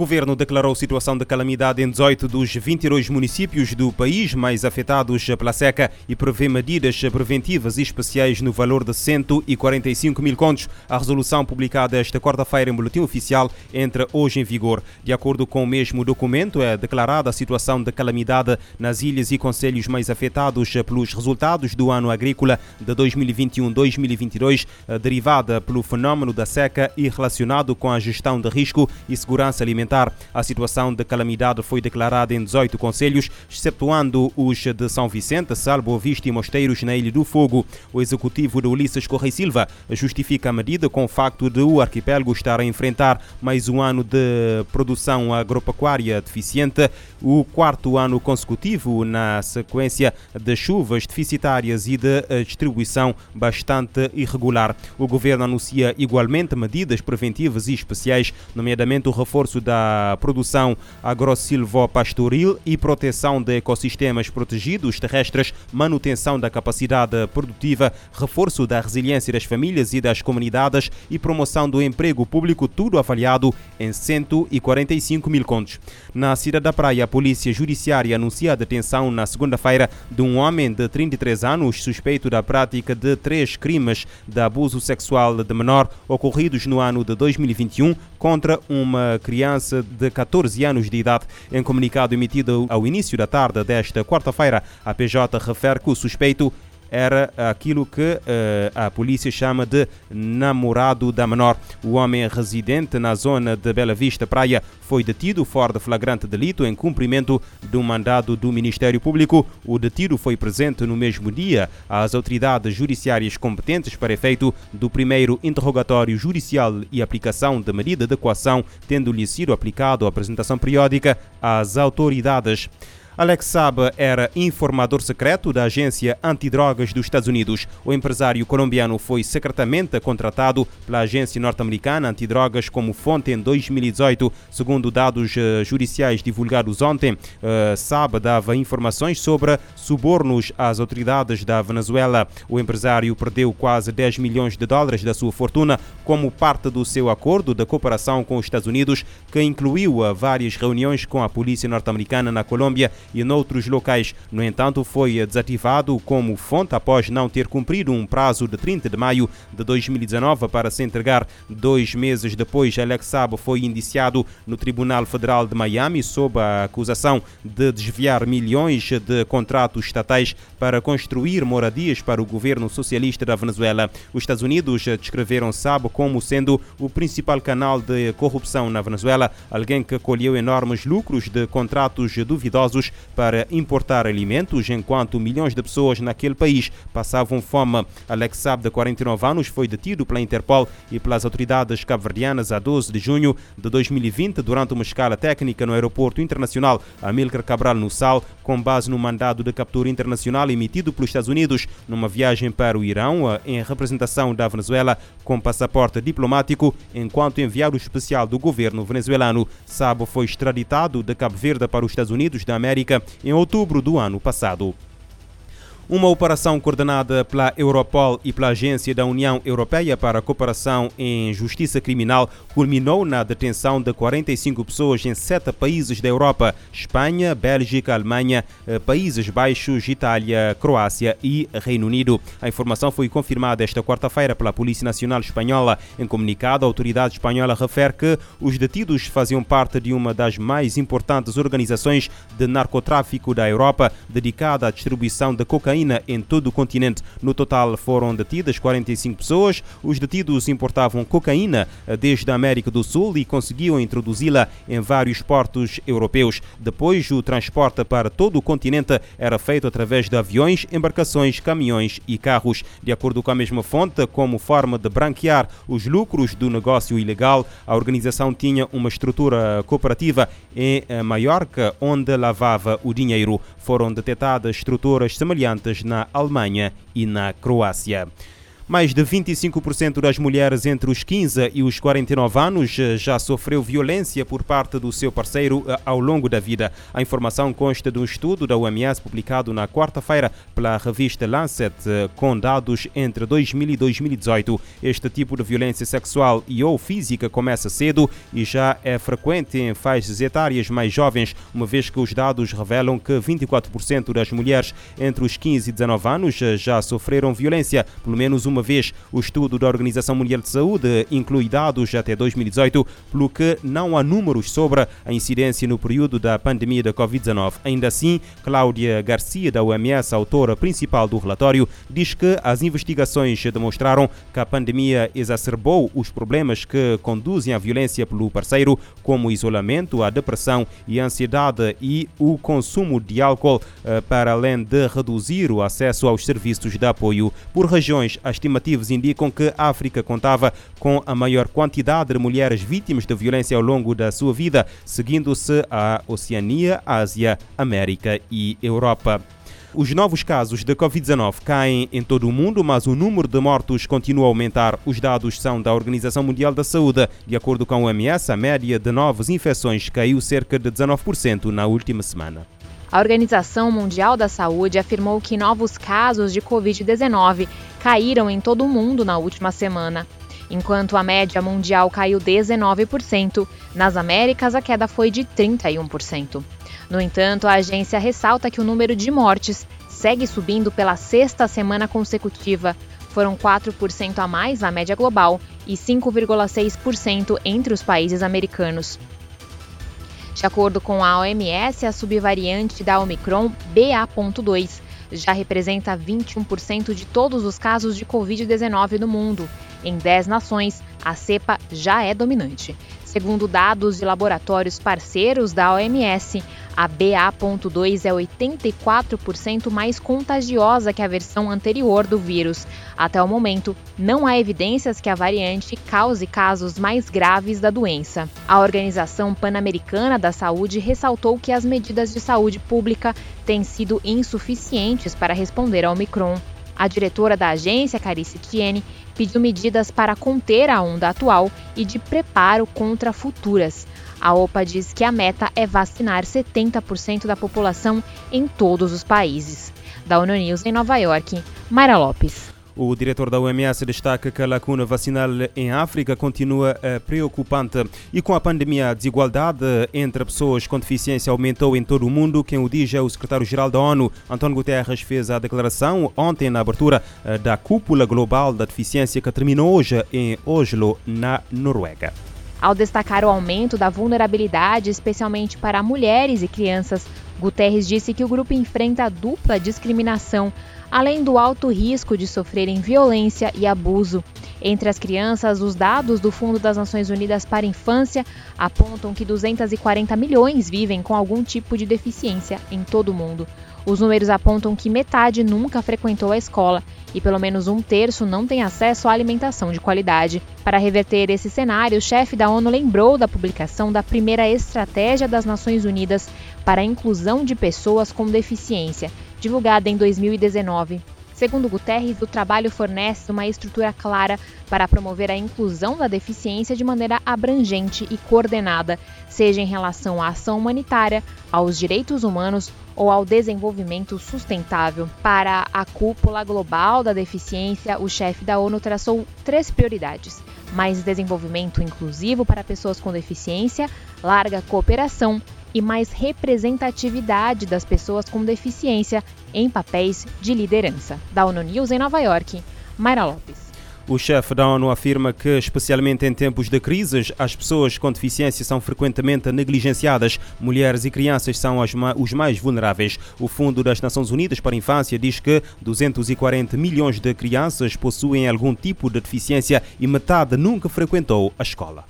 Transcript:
Governo declarou situação de calamidade em 18 dos 22 municípios do país mais afetados pela seca e prevê medidas preventivas e especiais no valor de 145 mil contos. A resolução publicada esta quarta-feira em boletim oficial entra hoje em vigor. De acordo com o mesmo documento, é declarada a situação de calamidade nas ilhas e conselhos mais afetados pelos resultados do ano agrícola de 2021-2022, derivada pelo fenómeno da seca e relacionado com a gestão de risco e segurança alimentar alimentar. A situação de calamidade foi declarada em 18 conselhos, excetuando os de São Vicente, Salvo Vista e Mosteiros na Ilha do Fogo. O executivo de Ulisses Correia Silva justifica a medida com o facto de o arquipélago estar a enfrentar mais um ano de produção agropecuária deficiente, o quarto ano consecutivo na sequência de chuvas deficitárias e de distribuição bastante irregular. O governo anuncia igualmente medidas preventivas e especiais, nomeadamente o reforço da produção agro-silvopastoril e proteção de ecossistemas protegidos terrestres, manutenção da capacidade produtiva, reforço da resiliência das famílias e das comunidades e promoção do emprego público, tudo avaliado em 145 mil contos. Na cidade da Praia, a Polícia Judiciária anuncia a detenção na segunda-feira de um homem de 33 anos suspeito da prática de três crimes de abuso sexual de menor ocorridos no ano de 2021 contra uma criança de 14 anos de idade. Em comunicado emitido ao início da tarde desta quarta-feira, a PJ refere que o suspeito era aquilo que uh, a polícia chama de namorado da menor. O homem residente na zona de Bela Vista Praia foi detido fora de flagrante delito em cumprimento um mandado do Ministério Público. O detido foi presente no mesmo dia às autoridades judiciárias competentes para efeito do primeiro interrogatório judicial e aplicação da medida de coação, tendo-lhe sido aplicado a apresentação periódica às autoridades. Alex Saab era informador secreto da agência antidrogas dos Estados Unidos. O empresário colombiano foi secretamente contratado pela agência norte-americana antidrogas como fonte em 2018. Segundo dados uh, judiciais divulgados ontem, uh, Saab dava informações sobre subornos às autoridades da Venezuela. O empresário perdeu quase 10 milhões de dólares da sua fortuna como parte do seu acordo de cooperação com os Estados Unidos, que incluiu uh, várias reuniões com a polícia norte-americana na Colômbia e noutros locais. No entanto, foi desativado como fonte após não ter cumprido um prazo de 30 de maio de 2019 para se entregar. Dois meses depois, Alex Saab foi indiciado no Tribunal Federal de Miami sob a acusação de desviar milhões de contratos estatais para construir moradias para o governo socialista da Venezuela. Os Estados Unidos descreveram Saab como sendo o principal canal de corrupção na Venezuela, alguém que colheu enormes lucros de contratos duvidosos para importar alimentos, enquanto milhões de pessoas naquele país passavam fome. Alex Saab, de 49 anos, foi detido pela Interpol e pelas autoridades cabo-verdianas a 12 de junho de 2020 durante uma escala técnica no aeroporto internacional Amílcar Cabral no Sal, com base no mandado de captura internacional emitido pelos Estados Unidos numa viagem para o Irão em representação da Venezuela com passaporte diplomático, enquanto enviado especial do governo venezuelano. Saab foi extraditado de Cabo Verde para os Estados Unidos da América em outubro do ano passado. Uma operação coordenada pela Europol e pela Agência da União Europeia para a Cooperação em Justiça Criminal culminou na detenção de 45 pessoas em sete países da Europa: Espanha, Bélgica, Alemanha, eh, Países Baixos, Itália, Croácia e Reino Unido. A informação foi confirmada esta quarta-feira pela Polícia Nacional Espanhola. Em comunicado, a autoridade espanhola refere que os detidos faziam parte de uma das mais importantes organizações de narcotráfico da Europa, dedicada à distribuição de cocaína cocaína em todo o continente. No total foram detidas 45 pessoas. Os detidos importavam cocaína eh, desde a América do Sul e conseguiam introduzi-la em vários portos europeus. Depois, o transporte para todo o continente era feito através de aviões, embarcações, caminhões e carros. De acordo com a mesma fonte, como forma de branquear os lucros do negócio ilegal, a organização tinha uma estrutura cooperativa em eh, Maiorca, onde lavava o dinheiro. Foram detectadas estruturas semelhantes na Alemanha e na Croácia. Mais de 25% das mulheres entre os 15 e os 49 anos eh, já sofreu violência por parte do seu parceiro eh, ao longo da vida. A informação consta de um estudo da OMS publicado na quarta-feira pela revista Lancet, eh, com dados entre 2000 e 2018. Este tipo de violência sexual e ou física começa cedo e já é frequente em faixas etárias mais jovens, uma vez que os dados revelam que 24% das mulheres entre os 15 e 19 anos já sofreram violência, pelo menos uma vez. O estudo da Organização Mundial de Saúde inclui dados até 2018, pelo que não há números sobre a incidência no período da pandemia da Covid-19. Ainda assim, Cláudia Garcia, da OMS, autora principal do relatório, diz que as investigações demonstraram que a pandemia exacerbou os problemas que conduzem à violência pelo parceiro, como o isolamento, a depressão e a ansiedade e o consumo de álcool, eh, para além de reduzir o acesso aos serviços de apoio. Por regiões, as estimativas indicam que a África contava com a maior quantidade de mulheres vítimas de violência ao longo da sua vida, seguindo-se a Oceania, Ásia, América e Europa. Os novos casos de Covid-19 caem em todo o mundo, mas o número de mortos continua a aumentar. Os dados são da Organização Mundial da Saúde. De acordo com a OMS, a média de novas infecções caiu cerca de 19% na última semana. A Organização Mundial da Saúde afirmou que novos casos de Covid-19 caíram em todo o mundo na última semana. Enquanto a média mundial caiu 19%, nas Américas a queda foi de 31%. No entanto, a agência ressalta que o número de mortes segue subindo pela sexta semana consecutiva. Foram 4% a mais na média global e 5,6% entre os países americanos. De acordo com a OMS, a subvariante da Omicron BA.2 já representa 21% de todos os casos de Covid-19 no mundo. Em 10 nações, a cepa já é dominante. Segundo dados de laboratórios parceiros da OMS, a BA.2 é 84% mais contagiosa que a versão anterior do vírus. Até o momento, não há evidências que a variante cause casos mais graves da doença. A Organização Pan-Americana da Saúde ressaltou que as medidas de saúde pública têm sido insuficientes para responder ao Omicron. A diretora da agência, Carice Tiene, pediu medidas para conter a onda atual e de preparo contra futuras. A OPA diz que a meta é vacinar 70% da população em todos os países. Da ONU News em Nova York, Mayra Lopes. O diretor da OMS destaca que a lacuna vacinal em África continua eh, preocupante e com a pandemia a desigualdade entre pessoas com deficiência aumentou em todo o mundo. Quem o diz é o secretário-geral da ONU, António Guterres, fez a declaração ontem na abertura eh, da cúpula global da deficiência que terminou hoje em Oslo, na Noruega. Ao destacar o aumento da vulnerabilidade, especialmente para mulheres e crianças, Guterres disse que o grupo enfrenta dupla discriminação além do alto risco de sofrerem violência e abuso. Entre as crianças, os dados do Fundo das Nações Unidas para a Infância apontam que 240 milhões vivem com algum tipo de deficiência em todo o mundo. Os números apontam que metade nunca frequentou a escola e pelo menos um terço não tem acesso à alimentação de qualidade. Para reverter esse cenário, o chefe da ONU lembrou da publicação da primeira estratégia das Nações Unidas para a inclusão de pessoas com deficiência, divulgada em 2019. Segundo Guterres, o trabalho fornece uma estrutura clara para promover a inclusão da deficiência de maneira abrangente e coordenada, seja em relação à ação humanitária, aos direitos humanos ou ao desenvolvimento sustentável. Para a cúpula global da deficiência, o chefe da ONU traçou três prioridades: mais desenvolvimento inclusivo para pessoas com deficiência, larga cooperação e mais representatividade das pessoas com deficiência em papéis de liderança. Da ONU News em Nova York, Mayra Lopes. O chefe da ONU afirma que, especialmente em tempos de crises, as pessoas com deficiência são frequentemente negligenciadas. Mulheres e crianças são os mais vulneráveis. O Fundo das Nações Unidas para a Infância diz que 240 milhões de crianças possuem algum tipo de deficiência e metade nunca frequentou a escola.